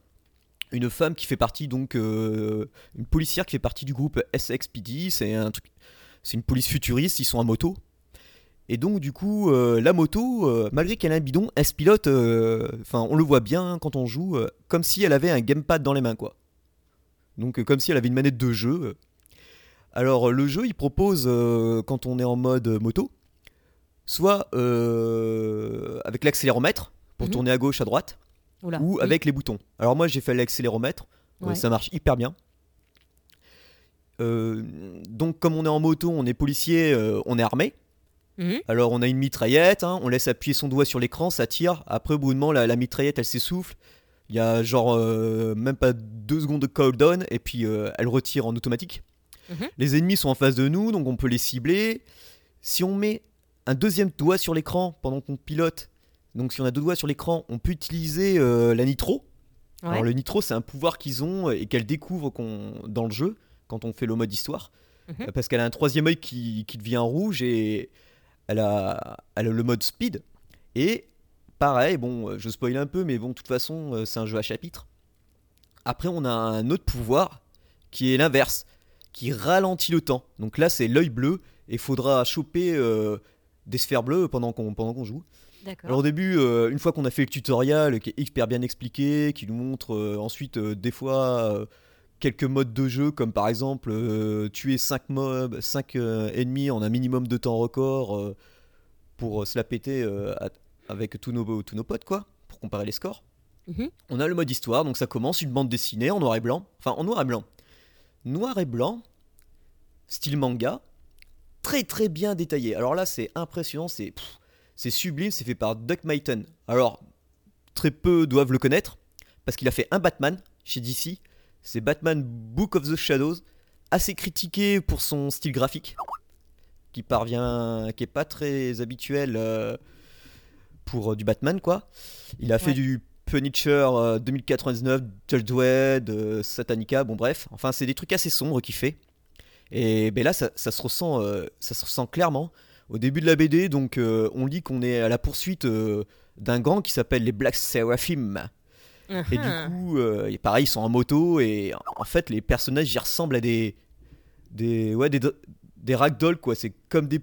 Une femme qui fait partie donc euh, une policière qui fait partie du groupe SXPD. C'est un truc, c'est une police futuriste. Ils sont en moto. Et donc du coup, euh, la moto, euh, malgré qu'elle a un bidon, elle se pilote. Enfin, on le voit bien quand on joue, comme si elle avait un gamepad dans les mains, quoi. Donc comme si elle avait une manette de jeu. Alors le jeu, il propose quand on est en mode moto, soit avec l'accéléromètre pour Mhm. tourner à gauche, à droite Oula, ou oui. avec les boutons. Alors moi j'ai fait l'accéléromètre, euh, Ouais. ça marche hyper bien. Euh, donc comme on est en moto, on est policier, euh, on est armé. Mhm. Alors on a une mitraillette, hein, on laisse appuyer son doigt sur l'écran, ça tire. Après au bout d'un moment la, la mitraillette elle s'essouffle. Il y a genre euh, même pas deux secondes de cooldown et puis elle retire en automatique. Mhm. Les ennemis sont en face de nous donc on peut les cibler. Si on met un deuxième doigt sur l'écran pendant qu'on pilote, donc si on a deux doigts sur l'écran, on peut utiliser euh, la nitro. Ouais. Alors le nitro, c'est un pouvoir qu'ils ont et qu'elle découvre dans le jeu quand on fait le mode histoire. Mhm. Parce qu'elle a un troisième œil qui, qui devient rouge et elle a, elle a le mode speed. Et pareil, bon, je spoil un peu, mais bon, de toute façon, euh, c'est un jeu à chapitre. Après, on a un autre pouvoir qui est l'inverse, qui ralentit le temps. Donc là, c'est l'œil bleu et il faudra choper euh, des sphères bleues pendant qu'on pendant qu'on joue. Alors au début, euh, une fois qu'on a fait le tutoriel qui est hyper bien expliqué, qui nous montre euh, ensuite euh, des fois quelques modes de jeu, comme par exemple tuer 5 mobs, 5 ennemis en un minimum de temps record pour se la péter à- avec tous nos, tous nos potes, quoi, pour comparer les scores. Mhm. On a le mode histoire, donc ça commence une bande dessinée en noir et blanc, enfin en noir et blanc. Noir et blanc, style manga, très très bien détaillé. Alors là, c'est impressionnant, c'est c'est sublime, c'est fait par Duck Myton. Alors, très peu doivent le connaître, parce qu'il a fait un Batman chez DC. C'est Batman Book of the Shadows, assez critiqué pour son style graphique, qui parvient, qui est pas très habituel euh, pour euh, du Batman, quoi. Il a fait du Punisher euh, 2099, Judge Dredd, euh, Satanica, bon bref. Enfin, c'est des trucs assez sombres qu'il fait. Et ben là, ça, ça se ressent, euh, ça se ressent clairement. Au début de la BD, donc, euh, on lit qu'on est à la poursuite euh, d'un gang qui s'appelle les Black Seraphim. Et du Mhm. coup, euh, et pareil, ils sont en moto et en fait, les personnages y ressemblent à des, des, ouais, des, des ragdolls quoi. C'est comme des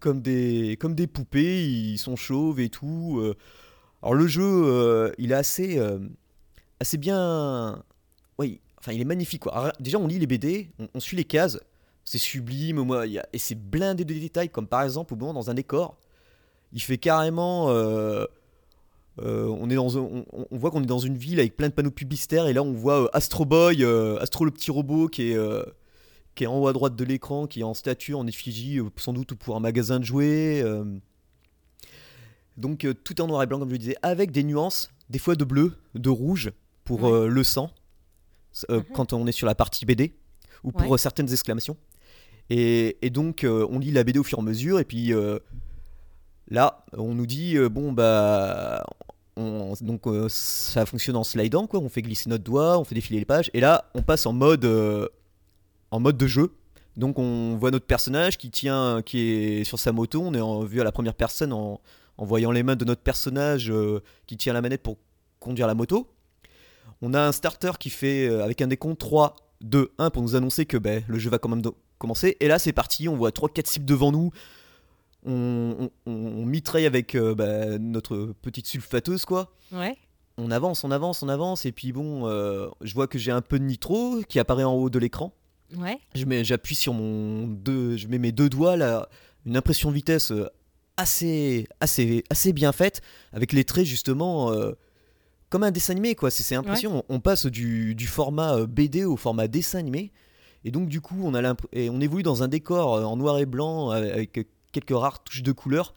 comme des, comme des poupées. Ils sont chauves et tout. Alors le jeu, il est assez, assez bien. Oui, enfin, il est magnifique quoi. Alors, déjà, on lit les BD, on, on suit les cases. C'est sublime, moi, il y a- et c'est blindé de détails, comme par exemple, au moment dans un décor, il fait carrément. euh, euh, on, est dans un- on, on voit qu'on est dans une ville avec plein de panneaux publicitaires et là on voit euh, Astro Boy, Astro le petit robot qui est, qui est en haut à droite de l'écran, qui est en statue, en effigie, sans doute pour un magasin de jouets. Donc tout est en noir et blanc comme je le disais, avec des nuances, des fois de bleu, de rouge pour Ouais. le sang, Mhm. quand on est sur la partie BD, ou pour Ouais. certaines exclamations. Et, donc euh, on lit la BD au fur et à mesure et puis... euh, Là, on nous dit euh, bon bah on- donc ça fonctionne en slidant quoi, on fait glisser notre doigt, on fait défiler les pages et là on passe en mode en mode de jeu. Donc on voit notre personnage qui tient qui est sur sa moto, on est en vue à la première personne en, en voyant les mains de notre personnage qui tient la manette pour conduire la moto. On a un starter qui fait avec un décompte 3 2 1 pour nous annoncer que ben, le jeu va quand même commencer et là c'est parti, on voit 3 4 cibles devant nous on, on- on mitraille avec euh, bah, notre petite sulfateuse quoi. Ouais. On avance, on avance, on avance et puis bon, euh, je vois que j'ai un peu de nitro qui apparaît en haut de l'écran. Ouais. Je mets, j'appuie sur mon deux, je mets mes deux doigts là, une impression vitesse euh, assez, assez, assez bien faite avec les traits justement euh, comme un dessin animé quoi. C'est, impressionnant. On, on passe du, du format BD au format dessin animé et donc du coup on a et on évolue dans un décor euh, en noir et blanc euh, avec quelques rares touches de couleur.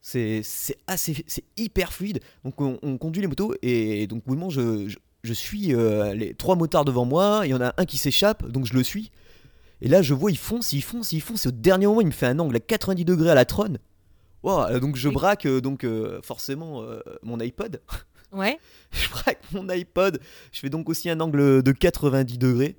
C'est, c'est assez, c'est hyper fluide. Donc on, on conduit les motos et donc au moment je, je, je suis euh, les trois motards devant moi. Il y en a un qui s'échappe, donc je le suis. Et là je vois il fonce, il fonce, il fonce. Et au dernier moment il me fait un angle à 90 degrés à la trône. Wow, donc je braque euh, donc euh, forcément euh, mon iPod. Ouais. je braque mon iPod. Je fais donc aussi un angle de 90 degrés.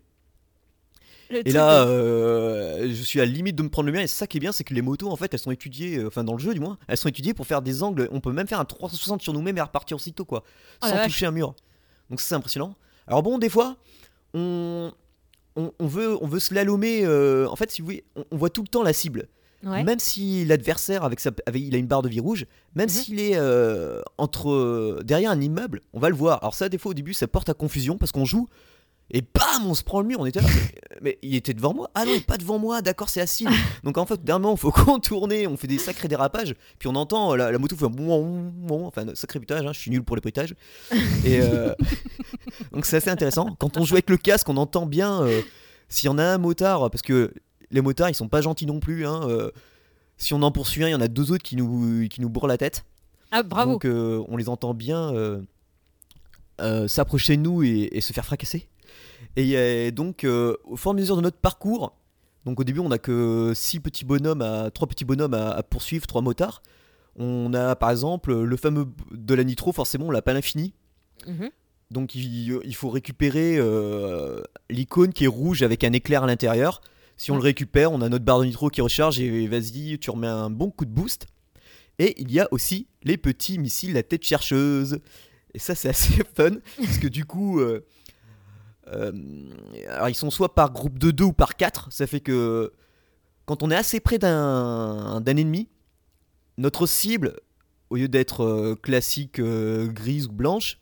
Et là, euh, je suis à la limite de me prendre le mien. Et ça qui est bien, c'est que les motos, en fait, elles sont étudiées, euh, enfin dans le jeu du moins, elles sont étudiées pour faire des angles. On peut même faire un 360 sur nous-mêmes et repartir aussitôt, quoi, Oh sans toucher un mur. Donc c'est impressionnant. Alors bon, des fois, on, on, on veut, on veut slalomer. euh, en fait, si vous voulez, on, on voit tout le temps la cible. Ouais. Même si l'adversaire avec sa, avec- il a une barre de vie rouge, même Mhm. s'il est euh, entre derrière un immeuble, on va le voir. Alors ça, des fois au début, ça porte à confusion parce qu'on joue et bam, on se prend le mur. On était là, mais, mais il était devant moi. Ah non, il est pas devant moi. D'accord, c'est assis. Donc en fait, d'un moment, il faut contourner. On fait des sacrés dérapages. Puis on entend euh, la, la moto faire bon, bon, enfin sacré bruitage. hein, je suis nul pour les bruitages. Et euh, donc c'est assez intéressant. Quand on joue avec le casque, on entend bien euh, s'il y en a un motard, parce que les motards, ils sont pas gentils non plus. hein, euh, si on en poursuit un, il y en a deux autres qui nous, qui nous bourrent la tête. Ah, bravo. Donc on les entend bien s'approcher de nous et, et se faire fracasser. Et euh, donc euh, au fur et à mesure de notre parcours, donc au début on a que six petits bonhommes, à, trois petits bonhommes à, à poursuivre, trois motards. On a par exemple le fameux de la nitro, forcément on l'a pas l'infini. Mhm. Donc il, il faut récupérer euh, l'icône qui est rouge avec un éclair à l'intérieur. Si on le récupère, on a notre barre de nitro qui recharge et vas-y, tu remets un bon coup de boost. Et il y a aussi les petits missiles à tête chercheuse. Et ça c'est assez fun parce que du coup, euh, alors ils sont soit par groupe de 2 ou par 4. Ça fait que quand on est assez près d'un ennemi, notre cible, au lieu d'être euh, classique euh, grise ou blanche,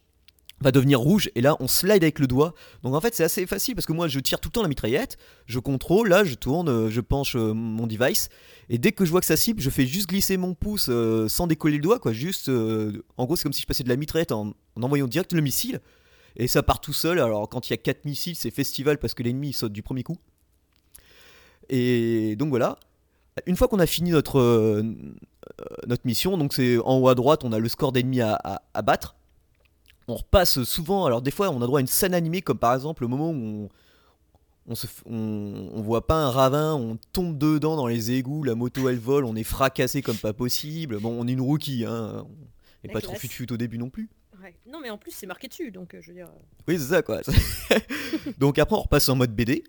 va devenir rouge. Et là on slide avec le doigt. Donc en fait c'est assez facile parce que moi je tire tout le temps la mitraillette je contrôle là je tourne euh, je penche euh, mon device. Et dès que je vois que ça cible je fais juste glisser mon pouce euh, sans décoller le doigt quoi. Juste euh, en gros c'est comme si je passais de la mitraillette en envoyant direct le missile et ça part tout seul alors quand il y a 4 missiles c'est festival parce que l'ennemi il saute du premier coup et donc voilà une fois qu'on a fini notre euh, notre mission donc c'est en haut à droite on a le score d'ennemis à- à- à battre on repasse souvent. Alors des fois, on a droit à une scène animée, comme par exemple le moment où on, on, se, f- on, on voit pas un ravin, on tombe dedans dans les égouts, la moto elle vole, on est fracassé comme pas possible. Bon, on est une rookie, hein. On est La pas trop classe. fut au début non plus. Ouais. Non, mais en plus, c'est marqué dessus, donc euh, je veux dire. Oui, c'est ça quoi. Donc après, on repasse en mode BD.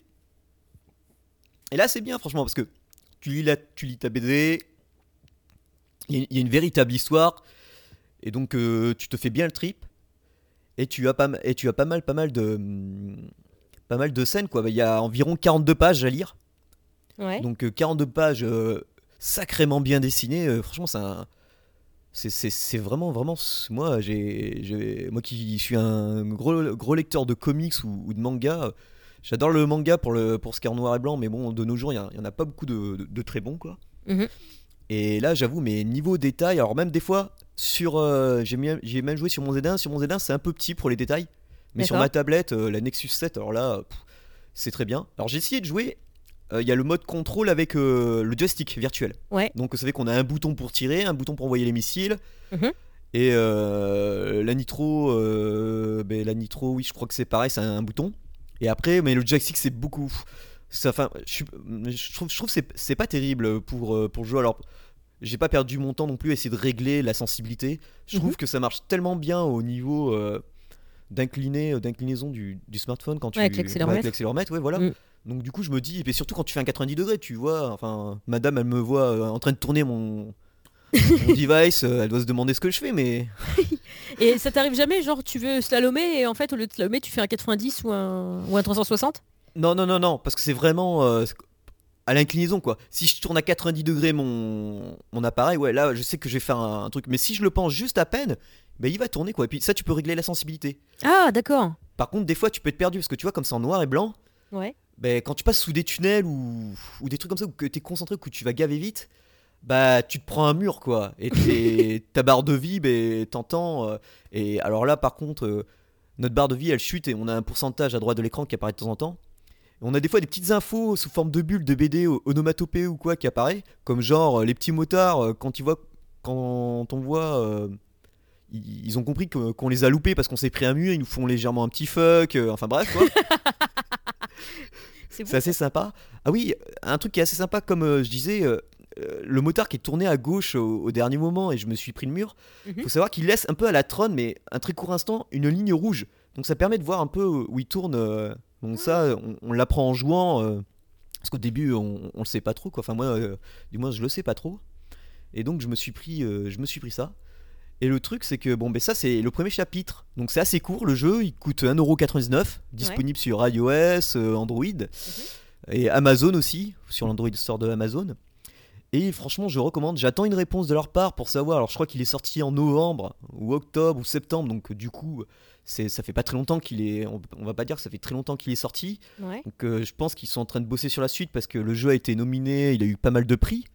Et là, c'est bien, franchement, parce que tu lis, la, tu lis ta BD, il y, a- il y a une véritable histoire, et donc euh, tu te fais bien le trip, et tu as pas, et tu as pas mal, pas mal de, hum, pas mal de scènes quoi. Bah, Il y a environ 42 pages à lire, Ouais. donc euh, 42 pages euh, sacrément bien dessinées. euh, franchement, c'est un- c'est- vraiment, vraiment. Moi, j'ai, moi qui suis un gros, gros lecteur de comics ou, ou de manga, j'adore le manga pour, le, pour ce qui est en noir et blanc, mais bon, de nos jours, il n'y en a pas beaucoup de, de- de très bons, quoi. Mhm. Et là, j'avoue, mais niveau détail, alors même des fois, sur, euh, j'ai même, joué sur mon Z1, sur mon Z1, c'est un peu petit pour les détails, mais sur ma tablette, euh, la Nexus 7, alors là, c'est très bien. Alors j'ai essayé de jouer. Euh, Il y a le mode contrôle avec euh, le joystick virtuel. Ouais. Donc ça fait qu'on a un bouton pour tirer, un bouton pour envoyer les missiles. Mhm. Et euh, la nitro, ben, la nitro, oui, je crois que c'est pareil, c'est un, bouton. Et après, mais le joystick, c'est beaucoup. Ça, je, trouve, je trouve que c'est- c'est pas terrible pour, pour le jeu. Alors, j'ai pas perdu mon temps non plus à essayer de régler la sensibilité. Je trouve Mhm. que ça marche tellement bien au niveau d'incliner, d'inclinaison du, du smartphone quand tu Ouais, avec l'accéléromètre. avec l'accéléromètre, ouais, voilà. Mm. Donc du coup, je me dis, et surtout quand tu fais un 90 degrés, tu vois, enfin, madame, elle me voit euh, en train de tourner mon, mon device, euh, elle doit se demander ce que je fais, mais Et ça t'arrive jamais, genre tu veux slalomer et en fait au lieu de slalomer tu fais un 90 ou un, ou un 360 non, non, non, non, parce que c'est vraiment euh, à l'inclinaison, quoi. Si je tourne à 90 degrés mon, mon appareil, ouais, là, je sais que je vais faire un, un truc, mais si je le penche juste à peine, ben il va tourner, quoi. Et puis ça, tu peux régler la sensibilité. Ah d'accord. Par contre, des fois, tu peux être perdu, parce que tu vois, comme c'est en noir et blanc, Ouais. Ben, quand tu passes sous des tunnels ou, ou des trucs comme ça, où que tu es concentré, que tu vas gaver vite, bah tu te prends un mur quoi. Et ta barre de vie, ben, t'entends. euh, et alors là, par contre, euh, notre barre de vie elle chute et on a un pourcentage à droite de l'écran qui apparaît de temps en temps. Et on a des fois des petites infos sous forme de bulles de BD onomatopée ou quoi qui apparaît, comme genre euh, les petits motards quand ils voient, quand on voit. euh, ils ils ont compris qu'on les a loupés parce qu'on s'est pris un mur, ils nous font légèrement un petit fuck, enfin bref quoi. C'est assez sympa. Ah oui, un truc qui est assez sympa, comme euh, je disais, euh, euh, le motard qui est tourné à gauche au, au dernier moment et je me suis pris le mur. Mhm. Faut savoir qu'il laisse un peu à la Tron, mais un très court instant, une ligne rouge. Donc ça permet de voir un peu où il tourne. euh, donc ça, on, on l'apprend en jouant. parce qu'au début, on, on le sait pas trop. Quoi. Enfin moi, du moins, je le sais pas trop. Et donc je me suis pris, je me suis pris ça. Et le truc, c'est que bon, ben ça, c'est le premier chapitre. Donc c'est assez court. Le jeu, il coûte 1,99€, disponible sur iOS, euh, Android et Amazon aussi, sur l'Android Store de Amazon. Et franchement, je recommande. J'attends une réponse de leur part pour savoir. Alors, je crois qu'il est sorti en novembre ou octobre ou septembre, donc du coup, c'est ça fait pas très longtemps qu'il est. On, on va pas dire que ça fait très longtemps qu'il est sorti. Ouais. Donc, euh, je pense qu'ils sont en train de bosser sur la suite parce que le jeu a été nominé, il a eu pas mal de prix.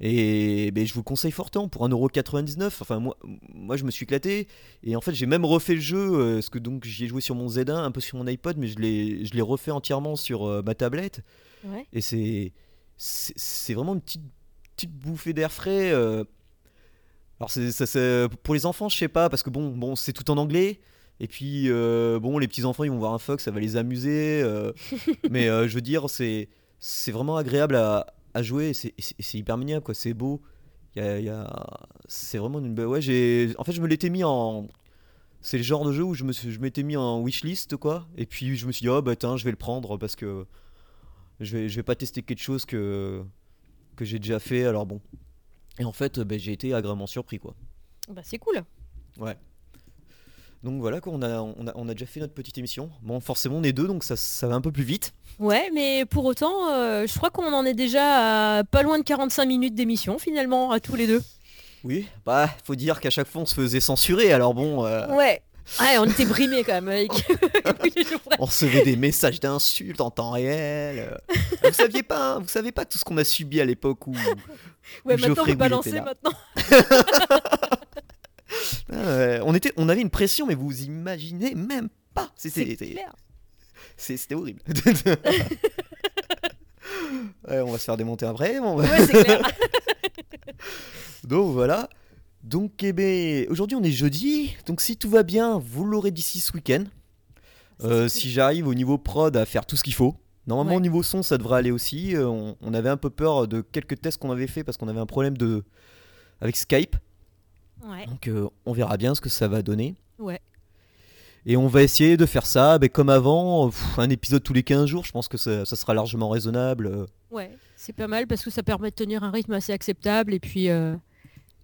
Et ben, je vous le conseille fortement pour 1,99€. Enfin, moi, moi, je me suis éclaté. Et en fait, j'ai même refait le jeu. euh, parce que donc, j'y ai joué sur mon Z1, un peu sur mon iPod, mais je l'ai refait entièrement sur euh, ma tablette. Ouais. Et c'est c'est vraiment une petite, petite bouffée d'air frais. euh. Alors c'est ça, pour les enfants, je sais pas, parce que bon, bon c'est tout en anglais. Et puis euh, bon, les petits enfants, ils vont voir un Fox, ça va les amuser. mais je veux dire, c'est c'est vraiment agréable à, à jouer. C'est hyper mignon, quoi. C'est beau. Il y a- y a- c'est vraiment une belle. Ouais, j'ai. En fait, je me l'étais mis en. C'est le genre de jeu où je me suis- je m'étais mis en wishlist, quoi. Et puis je me suis dit, oh bah tiens, je vais le prendre parce que je vais, je vais pas tester quelque chose que, que j'ai déjà fait, alors bon. Et en fait, ben, j'ai été agréablement surpris, quoi. Bah, c'est cool. Ouais. Donc voilà, quoi, on a, on, a, on a déjà fait notre petite émission. Bon, forcément, on est deux, donc ça, ça va un peu plus vite. Ouais, mais pour autant, euh, je crois qu'on en est déjà à pas loin de 45 minutes d'émission finalement, à tous les deux. Oui, bah, faut dire qu'à chaque fois, on se faisait censurer, alors bon, euh, Ouais. Ouais, on était brimés quand même avec on recevait des messages d'insultes en temps réel. Vous saviez pas, hein, vous savez pas tout ce qu'on a subi à l'époque où... Ouais, maintenant on peut balancer maintenant. Ouais, on, était, on avait une pression, mais vous imaginez même pas. C'était horrible. Ouais, on va se faire démonter après. bon. Ouais, c'est clair. Donc voilà. Donc eh ben, aujourd'hui on est jeudi. Donc si tout va bien, vous l'aurez d'ici ce week-end. Euh, si j'arrive au niveau prod à faire tout ce qu'il faut. Normalement Ouais. au niveau son ça devrait aller aussi. Euh, on, on avait un peu peur de quelques tests qu'on avait fait parce qu'on avait un problème de avec Skype. Ouais. Donc euh, on verra bien ce que ça va donner. Ouais. Et on va essayer de faire ça comme avant, pff, un épisode tous les 15 jours, je pense que ça, ça sera largement raisonnable. Ouais, c'est pas mal parce que ça permet de tenir un rythme assez acceptable et puis euh,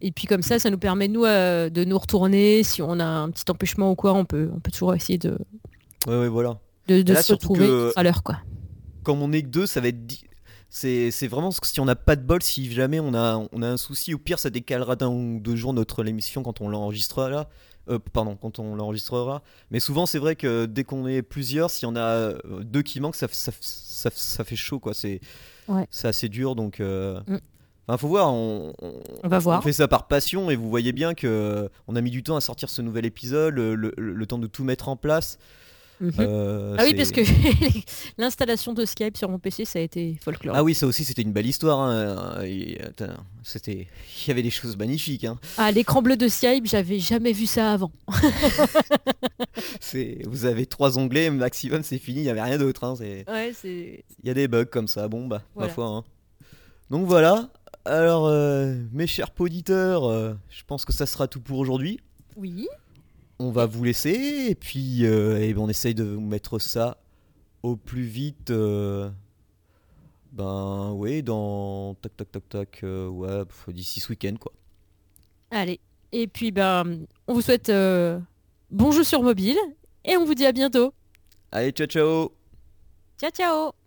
et puis comme ça, ça nous permet nous euh, de nous retourner. Si on a un petit empêchement ou quoi, on peut on peut toujours essayer de Ouais, ouais, voilà. de, de Là, se retrouver à l'heure quoi. Comme on est que deux, ça va être... C'est vraiment si on n'a pas de bol, si jamais on a, on a un souci, au pire ça décalera d'un ou deux jours notre l'émission quand on l'enregistrera. Euh, pardon, quand on l'enregistrera. Mais souvent c'est vrai que dès qu'on est plusieurs, s'il y en a euh, deux qui manquent, ça, ça, ça, ça fait chaud quoi. C'est Ouais. assez dur donc... euh, Mm. Enfin, faut voir, on, on- On va voir. On fait ça par passion et vous voyez bien que euh, on a mis du temps à sortir ce nouvel épisode, le, le- le temps de tout mettre en place. Mhm. Euh, ah oui, parce que l'installation de Skype sur mon PC, ça a été folklore. Ah oui, ça aussi c'était une belle histoire. hein. C'était, il y avait des choses magnifiques. hein. Ah, l'écran bleu de Skype, j'avais jamais vu ça avant. C'est, vous avez trois onglets maximum, c'est fini. Il y avait rien d'autre. hein. Ouais. Il y a des bugs comme ça. Bon bah, Voilà. ma foi. hein. Donc voilà. Alors, euh, mes chers auditeurs, euh, je pense que ça sera tout pour aujourd'hui. Oui. On va vous laisser et puis euh, on essaye de vous mettre ça au plus vite. euh, ben oui, dans tac tac tac tac, euh, ouais, d'ici ce week-end quoi. Allez. Et puis, ben, on vous souhaite euh, bon jeu sur mobile et on vous dit à bientôt. Allez, ciao ciao Ciao, ciao